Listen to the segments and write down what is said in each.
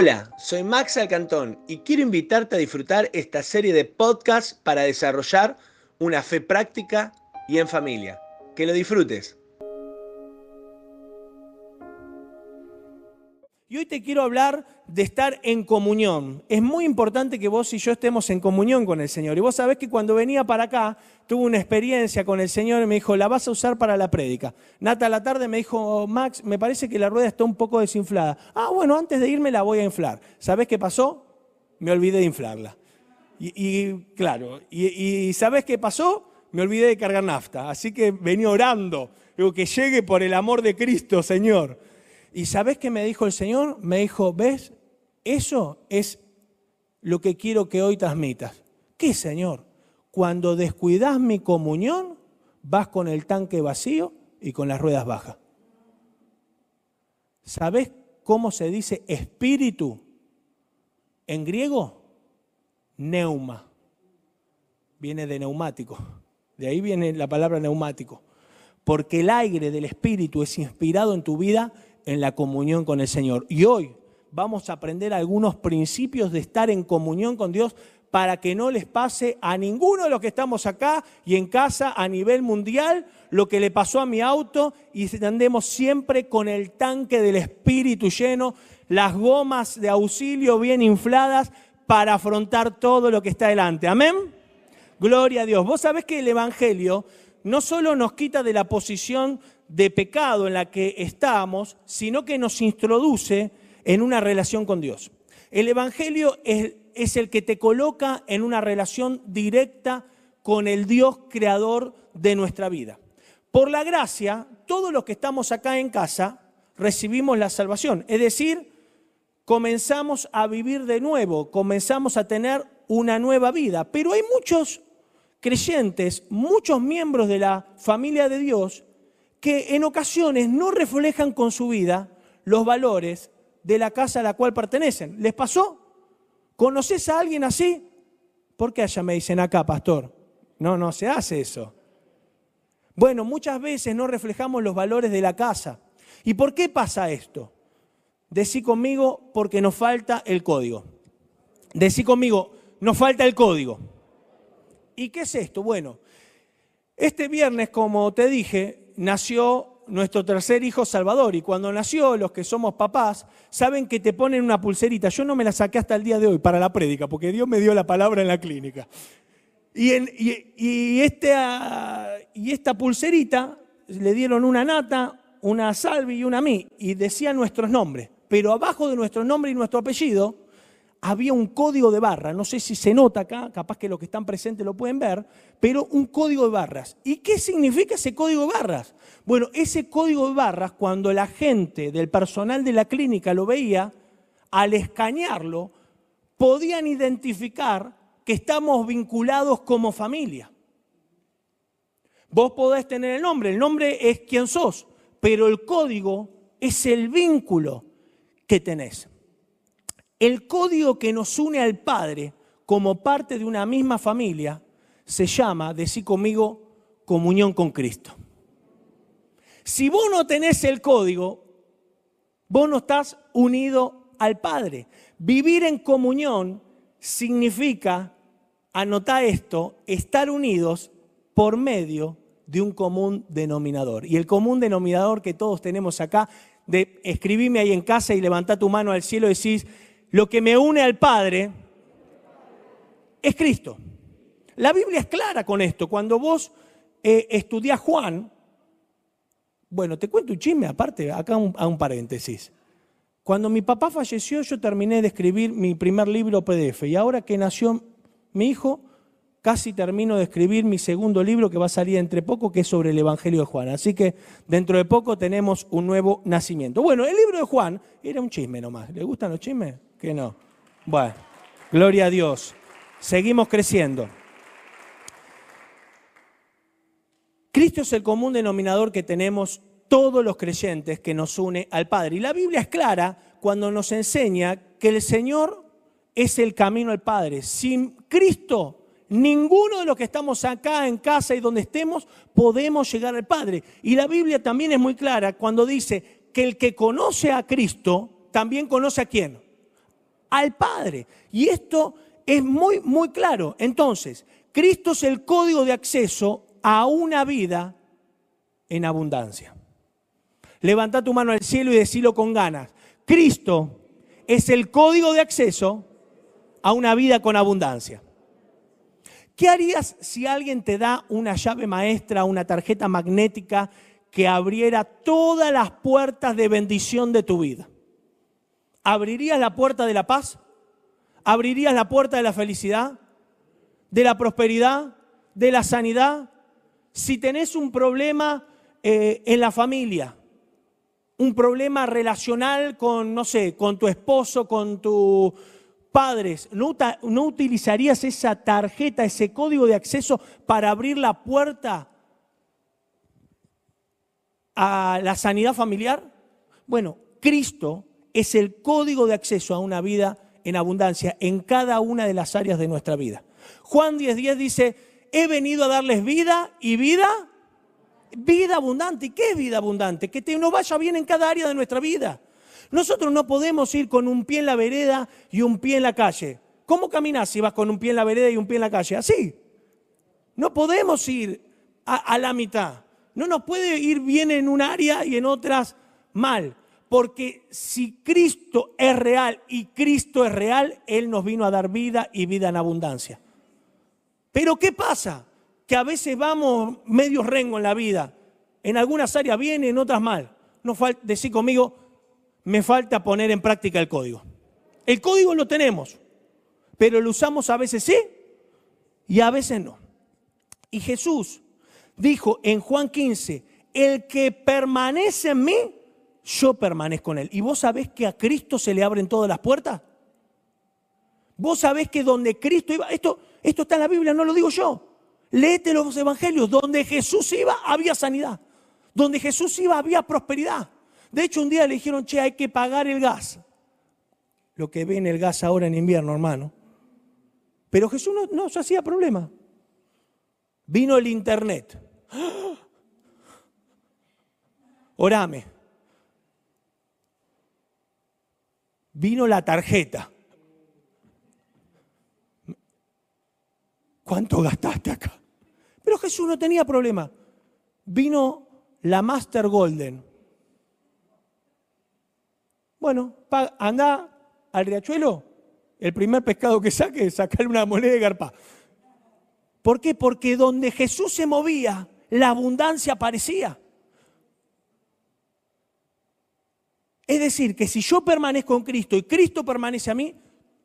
Hola, soy Max Alcantón y quiero invitarte a disfrutar esta serie de podcasts para desarrollar una fe práctica y en familia. Que lo disfrutes. Y hoy te quiero hablar de estar en comunión. Es muy importante que vos y yo estemos en comunión con el Señor. Y vos sabés que cuando venía para acá, tuve una experiencia con el Señor y me dijo, la vas a usar para la prédica. Nata a la tarde me dijo, Max, me parece que la rueda está un poco desinflada. Ah, bueno, antes de irme la voy a inflar. ¿Sabés qué pasó? Me olvidé de inflarla. Y, claro, y, ¿sabés qué pasó? Me olvidé de cargar nafta. Así que venía orando. Digo, que llegue por el amor de Cristo, Señor. ¿Y sabes qué me dijo el Señor? Me dijo, ¿ves? Eso es lo que quiero que hoy transmitas. ¿Qué, Señor? Cuando descuidas mi comunión, vas con el tanque vacío y con las ruedas bajas. ¿Sabes cómo se dice espíritu en griego? Neuma. Viene de neumático. De ahí viene la palabra neumático. Porque el aire del espíritu es inspirado en tu vida en la comunión con el Señor. Y hoy vamos a aprender algunos principios de estar en comunión con Dios para que no les pase a ninguno de los que estamos acá y en casa a nivel mundial lo que le pasó a mi auto y andemos siempre con el tanque del Espíritu lleno, las gomas de auxilio bien infladas para afrontar todo lo que está delante. Amén. Gloria a Dios. Vos sabés que el Evangelio no solo nos quita de la posición de pecado en la que estamos, sino que nos introduce en una relación con Dios. El Evangelio es, es, el que te coloca en una relación directa con el Dios creador de nuestra vida. Por la gracia, todos los que estamos acá en casa recibimos la salvación, es decir, comenzamos a vivir de nuevo, comenzamos a tener una nueva vida, pero hay muchos creyentes, muchos miembros de la familia de Dios que en ocasiones no reflejan con su vida los valores de la casa a la cual pertenecen. ¿Les pasó? ¿Conoces a alguien así? ¿Por qué allá me dicen acá, pastor? No, no se hace eso. Bueno, muchas veces no reflejamos los valores de la casa. ¿Y por qué pasa esto? Decí conmigo porque nos falta el código. Decí conmigo, nos falta el código. ¿Y qué es esto? Bueno, este viernes, como te dije, nació nuestro tercer hijo Salvador y cuando nació, los que somos papás, saben que te ponen una pulserita. Yo no me la saqué hasta el día de hoy para la prédica, porque Dios me dio la palabra en la clínica. Y, esta, pulserita le dieron una nata, una salvi y una mí, y decían nuestros nombres. Pero abajo de nuestro nombre y nuestro apellido había un código de barra, no sé si se nota acá, capaz que los que están presentes lo pueden ver, pero un código de barras. ¿Y qué significa ese código de barras? Bueno, ese código de barras, cuando la gente del personal de la clínica lo veía, al escanearlo, podían identificar que estamos vinculados como familia. Vos podés tener el nombre, el nombre es quien sos, pero el código es el vínculo que tenés. El código que nos une al Padre como parte de una misma familia se llama, decí conmigo, comunión con Cristo. Si vos no tenés el código, vos no estás unido al Padre. Vivir en comunión significa, anota esto, estar unidos por medio de un común denominador. Y el común denominador que todos tenemos acá, de escribime ahí en casa y levanta tu mano al cielo y decís, lo que me une al Padre es Cristo. La Biblia es clara con esto. Cuando vos eh, estudiás Juan, bueno, te cuento un chisme aparte, acá a un paréntesis. Cuando mi papá falleció, yo terminé de escribir mi primer libro PDF y ahora que nació mi hijo, casi termino de escribir mi segundo libro que va a salir entre poco, que es sobre el Evangelio de Juan. Así que dentro de poco tenemos un nuevo nacimiento. Bueno, el libro de Juan era un chisme nomás. ¿Le gustan los chismes? Que no. Bueno, gloria a Dios. Seguimos creciendo. Cristo es el común denominador que tenemos todos los creyentes que nos une al Padre. Y la Biblia es clara cuando nos enseña que el Señor es el camino al Padre. Sin Cristo, ninguno de los que estamos acá en casa y donde estemos podemos llegar al Padre. Y la Biblia también es muy clara cuando dice que el que conoce a Cristo también conoce a quién? Al Padre. Y esto es muy, muy claro. Entonces, Cristo es el código de acceso a una vida en abundancia. Levanta tu mano al cielo y decilo con ganas. Cristo es el código de acceso a una vida con abundancia. ¿Qué harías si alguien te da una llave maestra, una tarjeta magnética que abriera todas las puertas de bendición de tu vida? ¿Abrirías la puerta de la paz? ¿Abrirías la puerta de la felicidad? ¿De la prosperidad? ¿De la sanidad? Si tenés un problema eh, en la familia, un problema relacional con, no sé, con tu esposo, con tus padres, ¿no, ¿no utilizarías esa tarjeta, ese código de acceso para abrir la puerta a la sanidad familiar? Bueno, Cristo es el código de acceso a una vida en abundancia en cada una de las áreas de nuestra vida. Juan 10:10 dice, he venido a darles vida y vida vida abundante. ¿Y qué es vida abundante? Que te, nos vaya bien en cada área de nuestra vida. Nosotros no podemos ir con un pie en la vereda y un pie en la calle. ¿Cómo caminas si vas con un pie en la vereda y un pie en la calle? Así. No podemos ir a la mitad. No nos puede ir bien en un área y en otras mal. Porque si Cristo es real y Cristo es real, Él nos vino a dar vida y vida en abundancia. Pero ¿qué pasa? que a veces vamos medio rengo en la vida. En algunas áreas bien, en otras mal. No decir conmigo, me falta poner en práctica el código. El código lo tenemos, pero lo usamos a veces sí y a veces no. Y Jesús dijo en Juan 15, el que permanece en mí, yo permanezco en él. ¿Y vos sabés que a Cristo se le abren todas las puertas? Vos sabés que donde Cristo iba, esto, esto está en la Biblia, no lo digo yo. Léete los evangelios. Donde Jesús iba, había sanidad. Donde Jesús iba, había prosperidad. De hecho, un día le dijeron, che, hay que pagar el gas. Lo que ven el gas ahora en invierno, hermano. Pero Jesús no, no se hacía problema. Vino el internet. Orame. Vino la tarjeta. ¿Cuánto gastaste acá? Pero Jesús no tenía problema. Vino la Master Golden. Bueno, anda al riachuelo, el primer pescado que saque, sacarle una moneda de garpa. ¿Por qué? Porque donde Jesús se movía, la abundancia aparecía. Es decir, que si yo permanezco en Cristo y Cristo permanece a mí,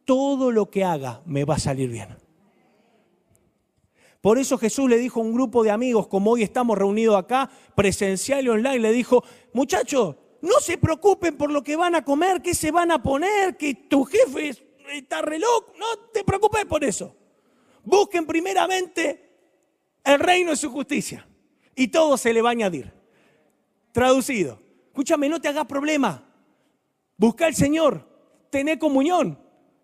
todo lo que haga me va a salir bien. Por eso Jesús le dijo a un grupo de amigos, como hoy estamos reunidos acá, presencial y online, le dijo, muchachos, no se preocupen por lo que van a comer, qué se van a poner, que tu jefe está reloj, no te preocupes por eso. Busquen primeramente el reino y su justicia y todo se le va a añadir. Traducido, escúchame, no te hagas problema. Busca al Señor, tené comunión,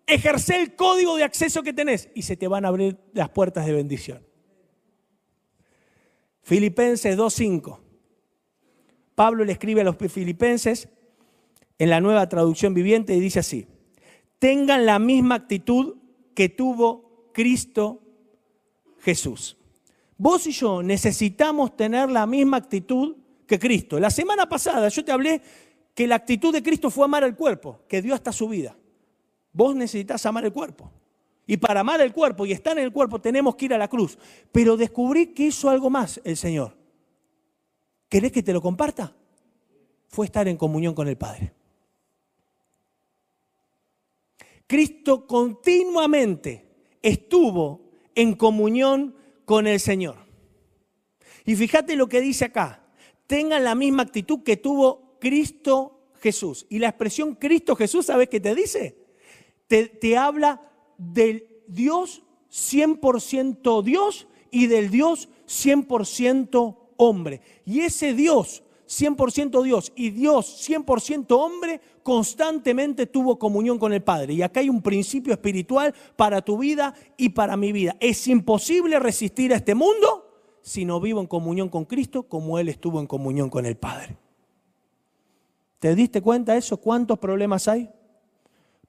ejerce el código de acceso que tenés y se te van a abrir las puertas de bendición. Filipenses 2.5. Pablo le escribe a los filipenses en la nueva traducción viviente y dice así, tengan la misma actitud que tuvo Cristo Jesús. Vos y yo necesitamos tener la misma actitud que Cristo. La semana pasada yo te hablé que la actitud de Cristo fue amar al cuerpo, que dio hasta su vida. Vos necesitas amar el cuerpo. Y para amar el cuerpo y estar en el cuerpo tenemos que ir a la cruz. Pero descubrí que hizo algo más el Señor. ¿Querés que te lo comparta? Fue estar en comunión con el Padre. Cristo continuamente estuvo en comunión con el Señor. Y fíjate lo que dice acá. Tengan la misma actitud que tuvo Cristo Jesús. Y la expresión Cristo Jesús, ¿sabes qué te dice? Te, te habla del Dios 100% Dios y del Dios 100% hombre. Y ese Dios 100% Dios y Dios 100% hombre constantemente tuvo comunión con el Padre. Y acá hay un principio espiritual para tu vida y para mi vida. Es imposible resistir a este mundo si no vivo en comunión con Cristo como Él estuvo en comunión con el Padre. ¿Te diste cuenta de eso? ¿Cuántos problemas hay?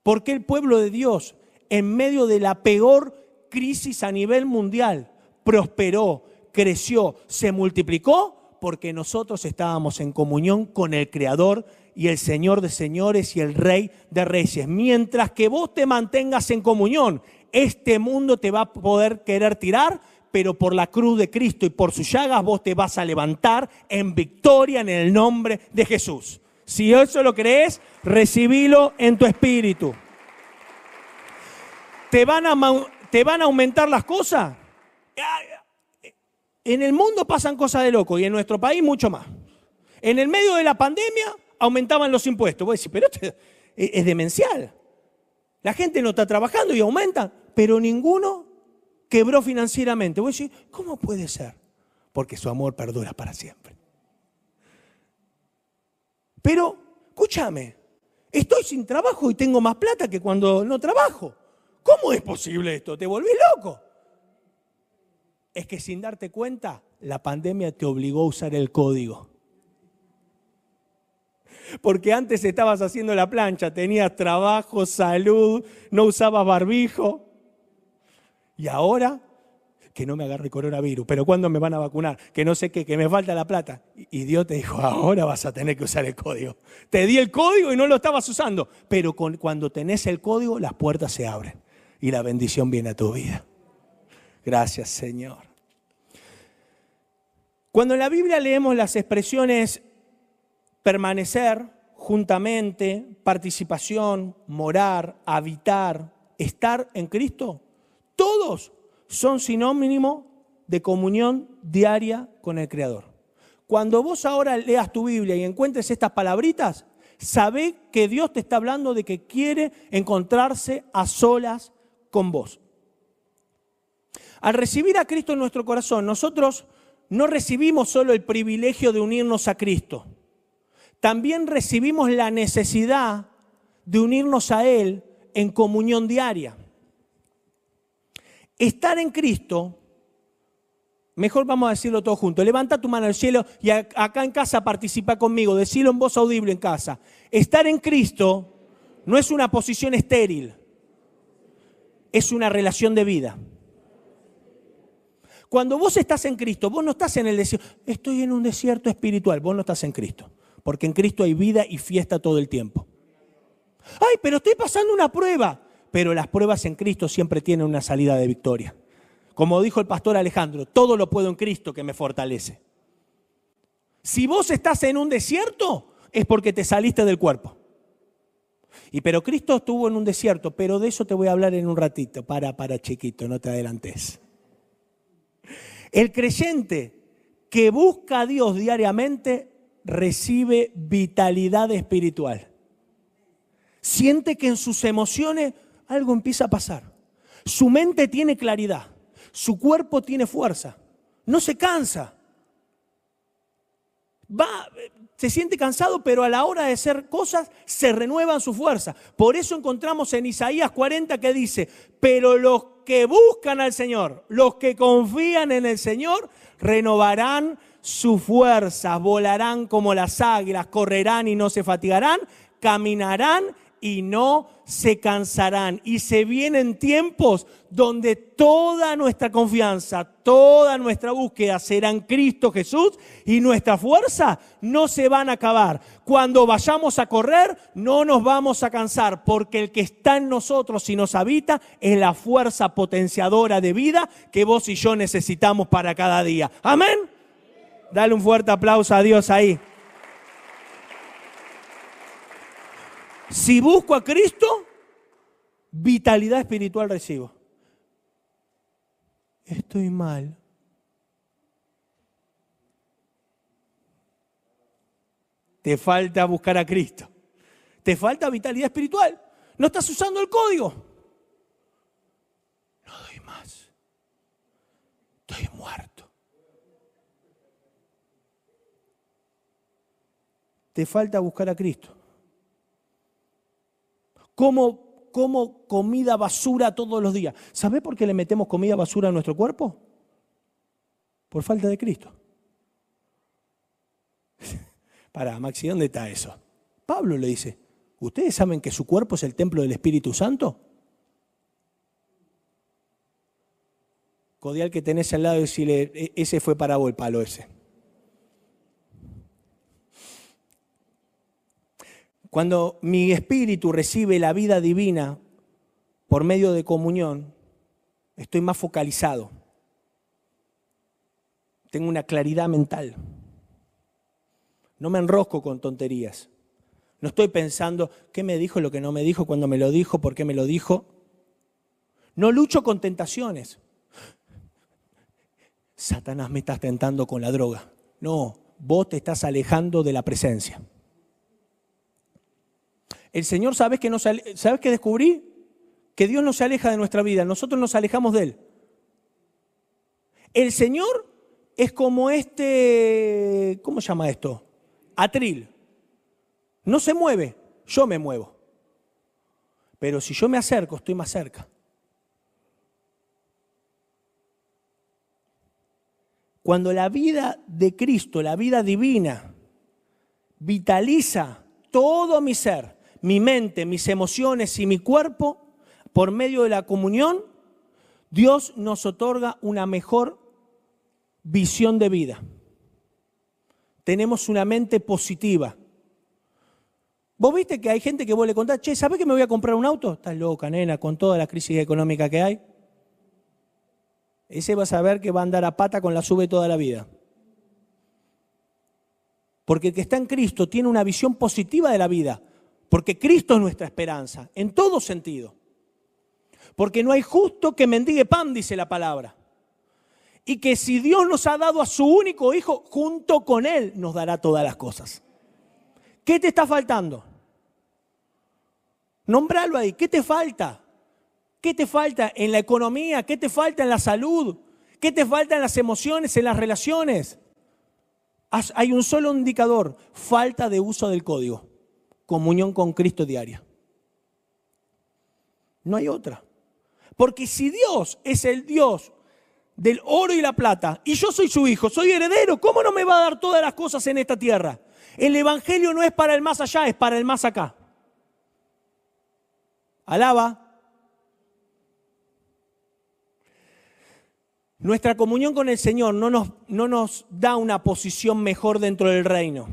¿Por qué el pueblo de Dios, en medio de la peor crisis a nivel mundial, prosperó, creció, se multiplicó? Porque nosotros estábamos en comunión con el Creador y el Señor de señores y el Rey de reyes. Mientras que vos te mantengas en comunión, este mundo te va a poder querer tirar, pero por la cruz de Cristo y por sus llagas vos te vas a levantar en victoria en el nombre de Jesús. Si eso lo crees, recibilo en tu espíritu. ¿Te van a, te van a aumentar las cosas? En el mundo pasan cosas de loco y en nuestro país mucho más. En el medio de la pandemia aumentaban los impuestos. Vos decís, pero es demencial. La gente no está trabajando y aumenta, pero ninguno quebró financieramente. Vos decís, ¿cómo puede ser? Porque su amor perdura para siempre. Pero, escúchame, estoy sin trabajo y tengo más plata que cuando no trabajo. ¿Cómo es posible esto? ¿Te volvés loco? Es que sin darte cuenta, la pandemia te obligó a usar el código. Porque antes estabas haciendo la plancha, tenías trabajo, salud, no usabas barbijo. Y ahora, que no me agarre coronavirus, pero ¿cuándo me van a vacunar? Que no sé qué, que me falta la plata. Y Dios te dijo, ahora vas a tener que usar el código. Te di el código y no lo estabas usando. Pero cuando tenés el código, las puertas se abren y la bendición viene a tu vida. Gracias, Señor. Cuando en la Biblia leemos las expresiones permanecer juntamente, participación, morar, habitar, estar en Cristo, todos son sinónimo de comunión diaria con el Creador. Cuando vos ahora leas tu Biblia y encuentres estas palabritas, sabe que Dios te está hablando de que quiere encontrarse a solas con vos. Al recibir a Cristo en nuestro corazón, nosotros no recibimos solo el privilegio de unirnos a Cristo, también recibimos la necesidad de unirnos a Él en comunión diaria. Estar en Cristo, mejor vamos a decirlo todo juntos, levanta tu mano al cielo y acá en casa participa conmigo, decilo en voz audible en casa. Estar en Cristo no es una posición estéril, es una relación de vida. Cuando vos estás en Cristo, vos no estás en el desierto, estoy en un desierto espiritual, vos no estás en Cristo porque en Cristo hay vida y fiesta todo el tiempo. Ay, pero estoy pasando una prueba. Pero las pruebas en Cristo siempre tienen una salida de victoria. Como dijo el pastor Alejandro, todo lo puedo en Cristo que me fortalece. Si vos estás en un desierto, es porque te saliste del cuerpo. Y pero Cristo estuvo en un desierto, pero de eso te voy a hablar en un ratito. Para, para, chiquito, no te adelantes. El creyente que busca a Dios diariamente recibe vitalidad espiritual. Siente que en sus emociones algo empieza a pasar. Su mente tiene claridad, su cuerpo tiene fuerza, no se cansa. Va, se siente cansado, pero a la hora de hacer cosas se renuevan su fuerza. Por eso encontramos en Isaías 40 que dice, pero los que buscan al Señor, los que confían en el Señor, renovarán su fuerza, volarán como las águilas, correrán y no se fatigarán, caminarán y no se cansarán. Y se vienen tiempos donde toda nuestra confianza, toda nuestra búsqueda será en Cristo Jesús y nuestra fuerza no se van a acabar. Cuando vayamos a correr, no nos vamos a cansar, porque el que está en nosotros y nos habita es la fuerza potenciadora de vida que vos y yo necesitamos para cada día. Amén. Dale un fuerte aplauso a Dios ahí. Si busco a Cristo, vitalidad espiritual recibo. Estoy mal. Te falta buscar a Cristo. Te falta vitalidad espiritual. No estás usando el código. No doy más. Estoy muerto. te falta buscar a Cristo. Como, comida basura todos los días. ¿Sabe por qué le metemos comida basura a nuestro cuerpo? Por falta de Cristo. Para, Maxi, ¿dónde está eso? Pablo le dice, ¿Ustedes saben que su cuerpo es el templo del Espíritu Santo? Codial que tenés al lado y decirle, "E- ese fue para vos el palo ese. Cuando mi espíritu recibe la vida divina por medio de comunión, estoy más focalizado. Tengo una claridad mental. No me enrosco con tonterías. No estoy pensando qué me dijo, lo que no me dijo, cuando me lo dijo, por qué me lo dijo. No lucho con tentaciones. Satanás me está tentando con la droga. No, vos te estás alejando de la presencia. El Señor, ¿sabes que ¿sabes descubrí? Que Dios no se aleja de nuestra vida, nosotros nos alejamos de Él. El Señor es como este, ¿cómo se llama esto? Atril. No se mueve, yo me muevo. Pero si yo me acerco, estoy más cerca. Cuando la vida de Cristo, la vida divina, vitaliza todo mi ser, mi mente, mis emociones y mi cuerpo, por medio de la comunión, Dios nos otorga una mejor visión de vida. Tenemos una mente positiva. ¿Vos viste que hay gente que vos le contás, che, ¿sabés que me voy a comprar un auto? Estás loca, nena, con toda la crisis económica que hay. Ese va a saber que va a andar a pata con la sube toda la vida. Porque el que está en Cristo tiene una visión positiva de la vida. Porque Cristo es nuestra esperanza, en todo sentido. Porque no hay justo que mendigue pan, dice la palabra. Y que si Dios nos ha dado a su único hijo, junto con Él nos dará todas las cosas. ¿Qué te está faltando? Nombralo ahí. ¿Qué te falta? ¿Qué te falta en la economía? ¿Qué te falta en la salud? ¿Qué te falta en las emociones, en las relaciones? Hay un solo indicador, falta de uso del código, comunión con Cristo diaria. No hay otra. Porque si Dios es el Dios del oro y la plata, y yo soy su hijo, soy heredero, ¿cómo no me va a dar todas las cosas en esta tierra? El Evangelio no es para el más allá, es para el más acá. Alaba. Nuestra comunión con el Señor no nos, no nos da una posición mejor dentro del reino.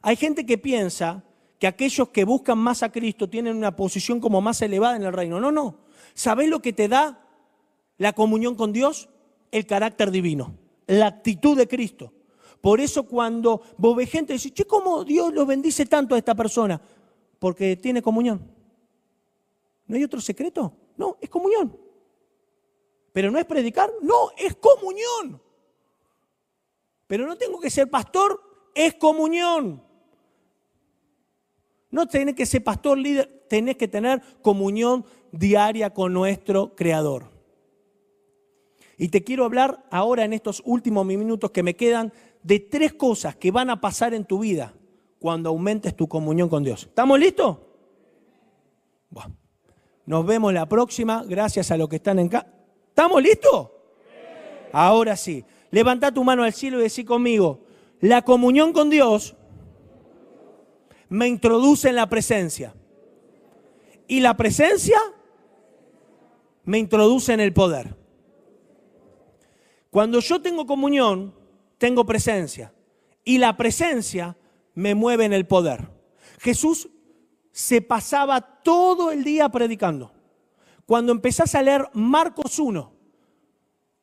Hay gente que piensa que aquellos que buscan más a Cristo tienen una posición como más elevada en el reino. No, no. ¿Sabés lo que te da la comunión con Dios? El carácter divino, la actitud de Cristo. Por eso cuando vos ves gente decís, che, ¿cómo Dios lo bendice tanto a esta persona? Porque tiene comunión. ¿No hay otro secreto? No, es comunión. Pero no es predicar, no, es comunión. Pero no tengo que ser pastor, es comunión. No tenés que ser pastor líder, tenés que tener comunión diaria con nuestro Creador. Y te quiero hablar ahora en estos últimos minutos que me quedan de tres cosas que van a pasar en tu vida cuando aumentes tu comunión con Dios. ¿Estamos listos? Bueno, nos vemos la próxima, gracias a los que están en casa. ¿Estamos listos? Ahora sí. Levanta tu mano al cielo y decí conmigo, la comunión con Dios me introduce en la presencia. Y la presencia me introduce en el poder. Cuando yo tengo comunión, tengo presencia. Y la presencia me mueve en el poder. Jesús se pasaba todo el día predicando. Cuando empezás a leer Marcos 1,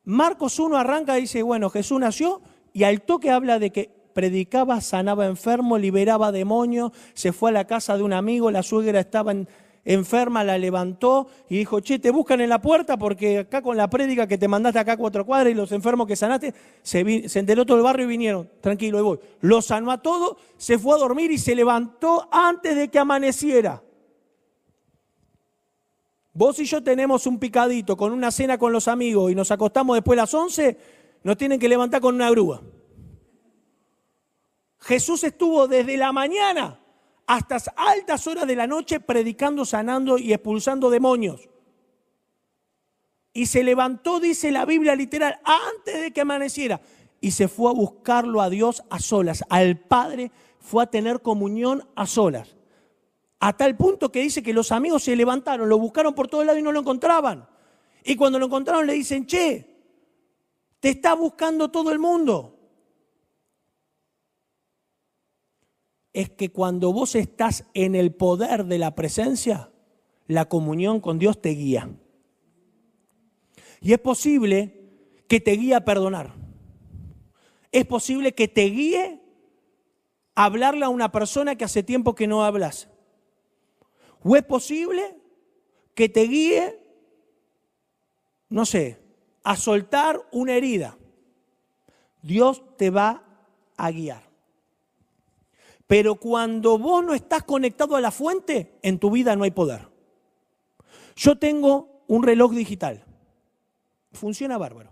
Marcos 1 arranca y dice, bueno, Jesús nació y al toque habla de que predicaba, sanaba enfermos, liberaba demonios, se fue a la casa de un amigo, la suegra estaba en- enferma, la levantó y dijo, che, te buscan en la puerta porque acá con la prédica que te mandaste acá a cuatro cuadras y los enfermos que sanaste, se, enteró todo el barrio y vinieron, tranquilo, ahí voy. Lo sanó a todo, se fue a dormir y se levantó antes de que amaneciera. Vos y yo tenemos un picadito con una cena con los amigos y nos acostamos después de las 11, nos tienen que levantar con una grúa. Jesús estuvo desde la mañana hasta altas horas de la noche predicando, sanando y expulsando demonios. Y se levantó, dice la Biblia literal, antes de que amaneciera. Y se fue a buscarlo a Dios a solas. Al Padre fue a tener comunión a solas. A tal punto que dice que los amigos se levantaron, lo buscaron por todo lado y no lo encontraban. Y cuando lo encontraron le dicen, che, te está buscando todo el mundo. Es que cuando vos estás en el poder de la presencia, la comunión con Dios te guía. Y es posible que te guíe a perdonar. Es posible que te guíe a hablarle a una persona que hace tiempo que no hablas. O es posible que te guíe, no sé, a soltar una herida. Dios te va a guiar. Pero cuando vos no estás conectado a la fuente, en tu vida no hay poder. Yo tengo un reloj digital. Funciona bárbaro.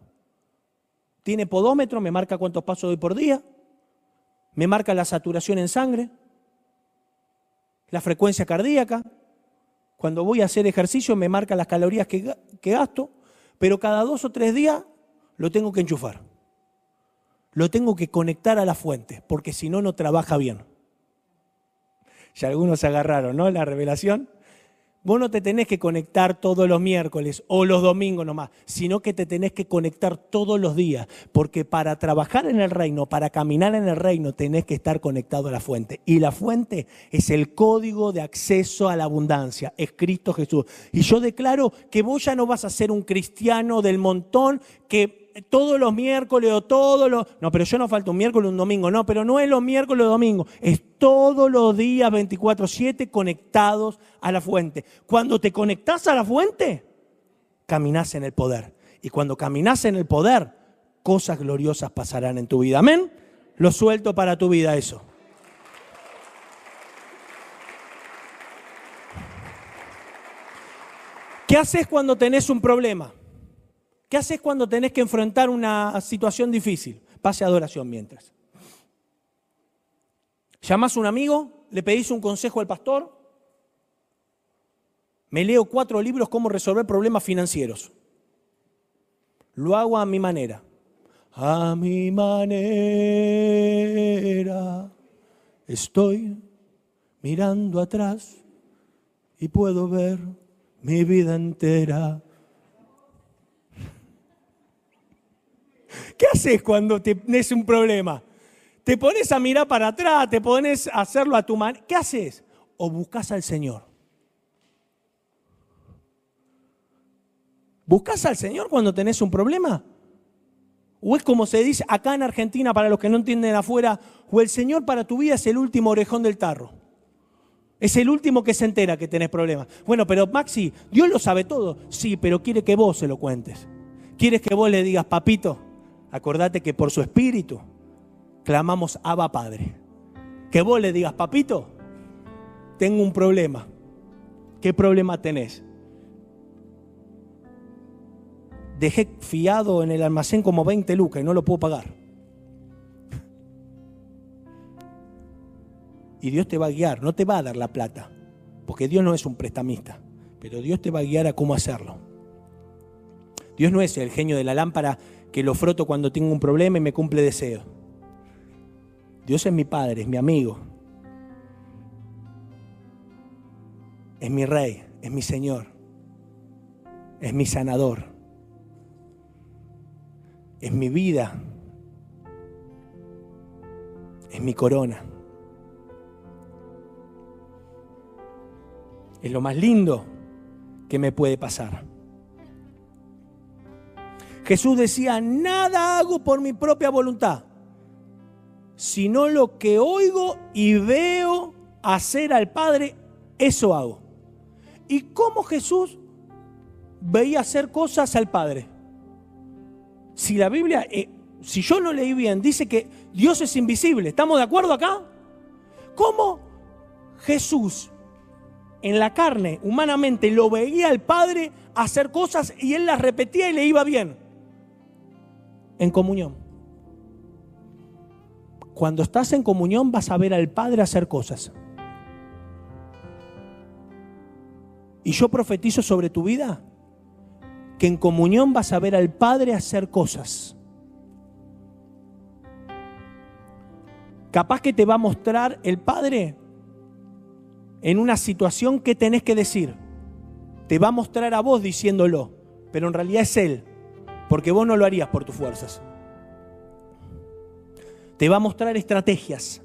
Tiene podómetro, me marca cuántos pasos doy por día, me marca la saturación en sangre, la frecuencia cardíaca. Cuando voy a hacer ejercicio me marca las calorías que, que gasto, pero cada dos o tres días lo tengo que enchufar. Lo tengo que conectar a la fuente, porque si no, no trabaja bien. Ya algunos agarraron, ¿no? La revelación. Vos no te tenés que conectar todos los miércoles o los domingos nomás, sino que te tenés que conectar todos los días, porque para trabajar en el reino, para caminar en el reino, tenés que estar conectado a la fuente. Y la fuente es el código de acceso a la abundancia, es Cristo Jesús. Y yo declaro que vos ya no vas a ser un cristiano del montón que todos los miércoles o todos los... No, pero yo no falta un miércoles un domingo, no, pero no es los miércoles o domingo, es todos los días 24/7 conectados a la fuente. Cuando te conectas a la fuente, caminas en el poder. Y cuando caminas en el poder, cosas gloriosas pasarán en tu vida. Amén. Lo suelto para tu vida eso. ¿Qué haces cuando tenés un problema? ¿Qué haces cuando tenés que enfrentar una situación difícil? Pase adoración mientras. Llamás a un amigo, le pedís un consejo al pastor, me leo cuatro libros cómo resolver problemas financieros. Lo hago a mi manera. A mi manera estoy mirando atrás y puedo ver mi vida entera ¿Qué haces cuando tienes un problema? Te pones a mirar para atrás, te pones a hacerlo a tu manera. ¿Qué haces? O buscas al Señor. ¿Buscas al Señor cuando tenés un problema? O es como se dice acá en Argentina, para los que no entienden afuera, o el Señor para tu vida es el último orejón del tarro. Es el último que se entera que tenés problemas. Bueno, pero Maxi, Dios lo sabe todo. Sí, pero quiere que vos se lo cuentes. Quieres que vos le digas, papito, acordate que por su espíritu clamamos Abba Padre. Que vos le digas, papito, tengo un problema. ¿Qué problema tenés? Dejé fiado en el almacén como 20 lucas y no lo puedo pagar. Y Dios te va a guiar, no te va a dar la plata, porque Dios no es un prestamista, pero Dios te va a guiar a cómo hacerlo. Dios no es el genio de la lámpara que lo froto cuando tengo un problema y me cumple deseo. Dios es mi Padre, es mi amigo. Es mi Rey, es mi Señor. Es mi sanador. Es mi vida. Es mi corona. Es lo más lindo que me puede pasar. Jesús decía, nada hago por mi propia voluntad, sino lo que oigo y veo hacer al Padre, eso hago. ¿Y cómo Jesús veía hacer cosas al Padre? Si la Biblia, eh, si yo no leí bien, dice que Dios es invisible, ¿estamos de acuerdo acá? ¿Cómo Jesús en la carne, humanamente, lo veía al Padre hacer cosas y él las repetía y le iba bien? En comunión. Cuando estás en comunión vas a ver al Padre hacer cosas. Y yo profetizo sobre tu vida que en comunión vas a ver al Padre hacer cosas. Capaz que te va a mostrar el Padre en una situación que tenés que decir. Te va a mostrar a vos diciéndolo, pero en realidad es Él, porque vos no lo harías por tus fuerzas. Te va a mostrar estrategias.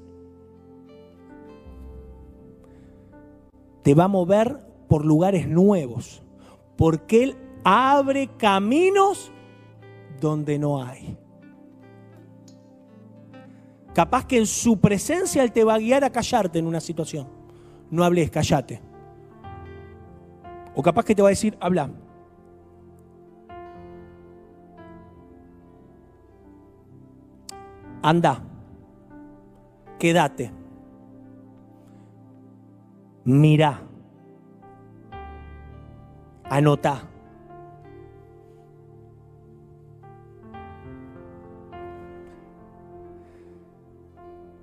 Te va a mover por lugares nuevos, porque Él abre caminos donde no hay. Capaz que en su presencia Él te va a guiar a callarte en una situación. No hables, callate. O capaz que te va a decir, habla. Anda. Quédate. Mira. Anota.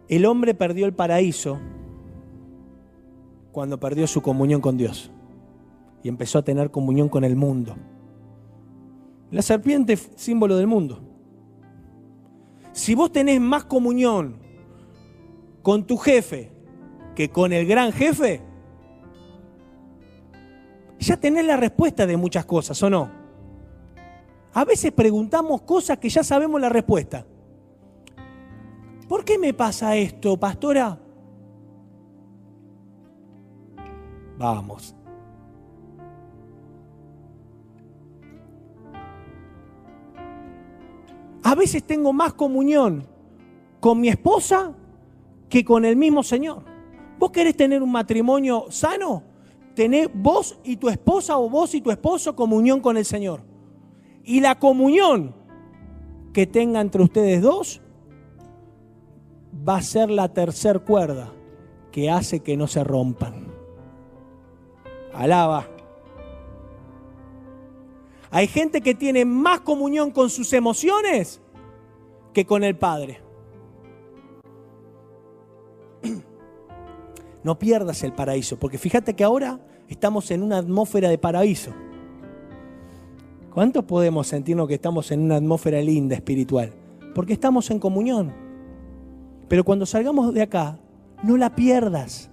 El hombre perdió el paraíso cuando perdió su comunión con Dios y empezó a tener comunión con el mundo. La serpiente es símbolo del mundo. Si vos tenés más comunión con tu jefe que con el gran jefe, ya tenés la respuesta de muchas cosas, ¿o no? A veces preguntamos cosas que ya sabemos la respuesta. ¿Por qué me pasa esto, pastora? Vamos. A veces tengo más comunión con mi esposa que con el mismo Señor. ¿Vos querés tener un matrimonio sano? Tenés vos y tu esposa o vos y tu esposo comunión con el Señor. Y la comunión que tenga entre ustedes dos va a ser la tercer cuerda que hace que no se rompan. Alaba. Hay gente que tiene más comunión con sus emociones que con el Padre. No pierdas el paraíso, porque fíjate que ahora estamos en una atmósfera de paraíso. ¿Cuántos podemos sentirnos que estamos en una atmósfera linda espiritual? Porque estamos en comunión. Pero cuando salgamos de acá, no la pierdas.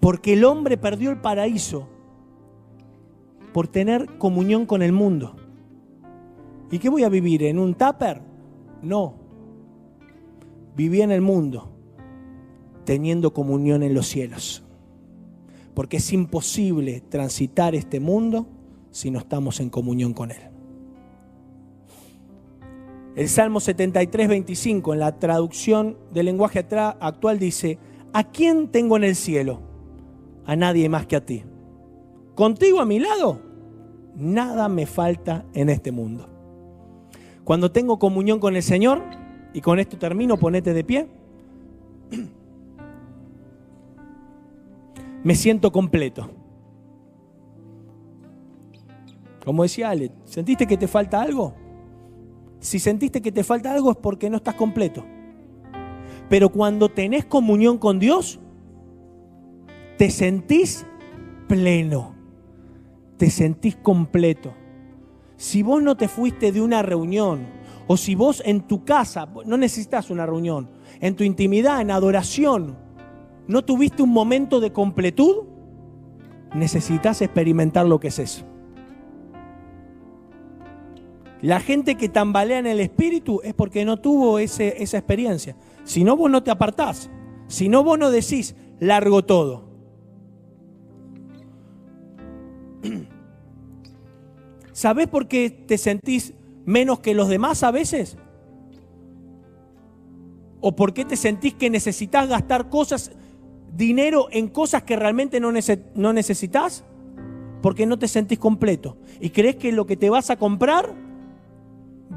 Porque el hombre perdió el paraíso por tener comunión con el mundo. ¿Y qué voy a vivir? ¿En un tupper? No. Viví en el mundo teniendo comunión en los cielos. Porque es imposible transitar este mundo si no estamos en comunión con Él. El Salmo 73, 25, en la traducción del lenguaje actual dice, ¿a quién tengo en el cielo? A nadie más que a ti. Contigo a mi lado, nada me falta en este mundo. Cuando tengo comunión con el Señor, y con esto termino, ponete de pie, me siento completo. Como decía Ale, ¿sentiste que te falta algo? Si sentiste que te falta algo es porque no estás completo. Pero cuando tenés comunión con Dios, te sentís pleno, te sentís completo. Si vos no te fuiste de una reunión, o si vos en tu casa, no necesitas una reunión, en tu intimidad, en adoración, no tuviste un momento de completud, necesitas experimentar lo que es eso. La gente que tambalea en el espíritu es porque no tuvo esa experiencia. Si no, vos no te apartás. Si no, vos no decís, largo todo. ¿Sabés por qué te sentís menos que los demás a veces? ¿O por qué te sentís que necesitas gastar cosas, dinero en cosas que realmente no, no necesitas? Porque no te sentís completo. Y crees que lo que te vas a comprar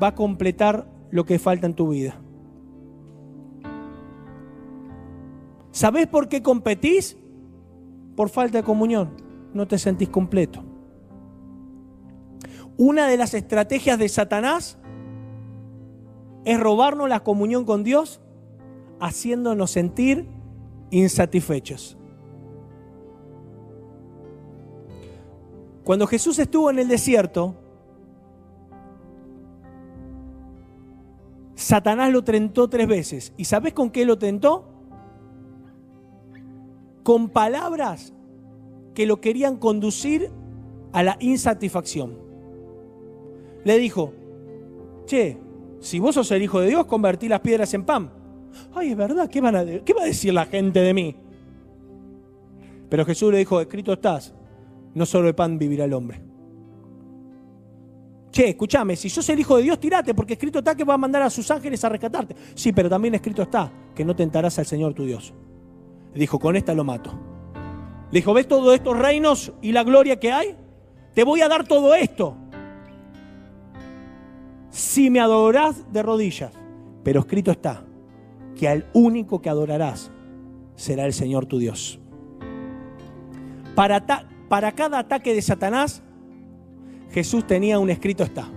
va a completar lo que falta en tu vida. ¿Sabés por qué competís? Por falta de comunión. No te sentís completo. Una de las estrategias de Satanás es robarnos la comunión con Dios haciéndonos sentir insatisfechos. Cuando Jesús estuvo en el desierto, Satanás lo tentó tres veces. ¿Y sabes con qué lo tentó? con palabras que lo querían conducir a la insatisfacción. Le dijo, che, si vos sos el Hijo de Dios, convertí las piedras en pan. Ay, es verdad, ¿qué, van a, ¿qué va a decir la gente de mí? Pero Jesús le dijo, escrito estás, no solo el pan vivirá el hombre. Che, escúchame, si sos el Hijo de Dios, tirate, porque escrito está que va a mandar a sus ángeles a rescatarte. Sí, pero también escrito está que no tentarás al Señor tu Dios. dijo, con esta lo mato. Le dijo, ¿ves todos estos reinos y la gloria que hay? Te voy a dar todo esto. Si me adorarás de rodillas. Pero escrito está que al único que adorarás será el Señor tu Dios. Para, para cada ataque de Satanás, Jesús tenía un escrito está.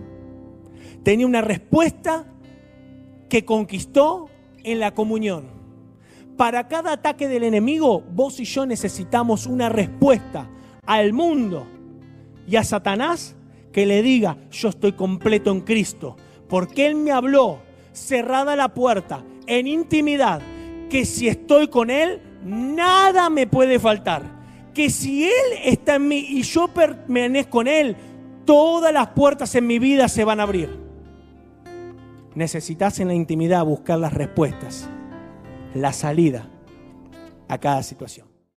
Tenía una respuesta que conquistó en la comunión. Para cada ataque del enemigo, vos y yo necesitamos una respuesta al mundo y a Satanás que le diga, yo estoy completo en Cristo, porque Él me habló, cerrada la puerta, en intimidad, que si estoy con Él, nada me puede faltar. Que si Él está en mí y yo permanezco con Él, todas las puertas en mi vida se van a abrir. Necesitas en la intimidad buscar las respuestas, la salida a cada situación.